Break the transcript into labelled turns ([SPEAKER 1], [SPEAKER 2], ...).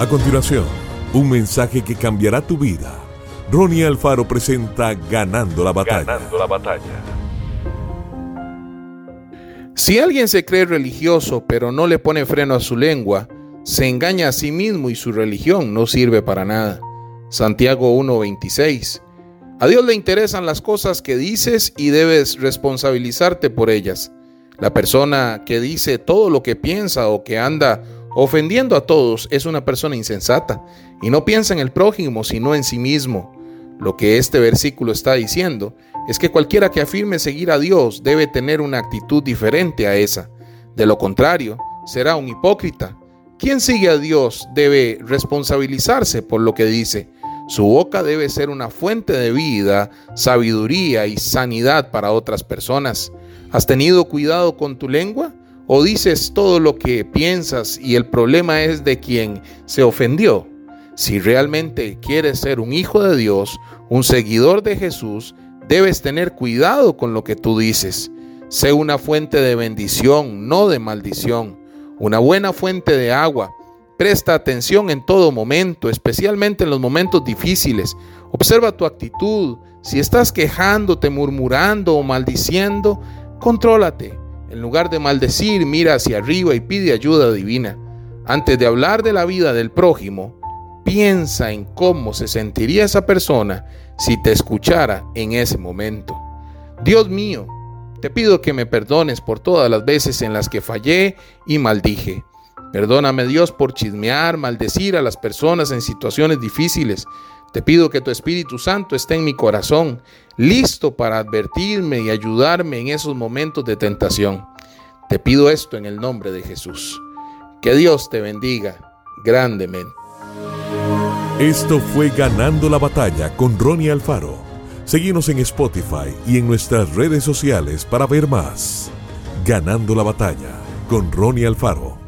[SPEAKER 1] A continuación, un mensaje que cambiará tu vida. Ronnie Alfaro presenta Ganando la batalla. Ganando la batalla.
[SPEAKER 2] Si alguien se cree religioso pero no le pone freno a su lengua, se engaña a sí mismo y su religión no sirve para nada. Santiago 1:26. A Dios le interesan las cosas que dices y debes responsabilizarte por ellas. La persona que dice todo lo que piensa o que anda ofendiendo a todos es una persona insensata y no piensa en el prójimo sino en sí mismo. Lo que este versículo está diciendo es que cualquiera que afirme seguir a Dios debe tener una actitud diferente a esa. De lo contrario, será un hipócrita. Quien sigue a Dios debe responsabilizarse por lo que dice. Su boca debe ser una fuente de vida, sabiduría y sanidad para otras personas. ¿Has tenido cuidado con tu lengua? ¿O dices todo lo que piensas y el problema es de quien se ofendió? Si realmente quieres ser un hijo de Dios, un seguidor de Jesús, debes tener cuidado con lo que tú dices. Sé una fuente de bendición, no de maldición. Una buena fuente de agua. Presta atención en todo momento, especialmente en los momentos difíciles. Observa tu actitud. Si estás quejándote, murmurando o maldiciendo, contrólate. En lugar de maldecir, mira hacia arriba y pide ayuda divina. Antes de hablar de la vida del prójimo, piensa en cómo se sentiría esa persona si te escuchara en ese momento. Dios mío, te pido que me perdones por todas las veces en las que fallé y maldije. Perdóname Dios por chismear, maldecir a las personas en situaciones difíciles. Te pido que tu Espíritu Santo esté en mi corazón, listo para advertirme y ayudarme en esos momentos de tentación. Te pido esto en el nombre de Jesús. Que Dios te bendiga grandemente.
[SPEAKER 1] Esto fue Ganando la Batalla con Ronnie Alfaro. Seguimos en Spotify y en nuestras redes sociales para ver más. Ganando la Batalla con Ronnie Alfaro.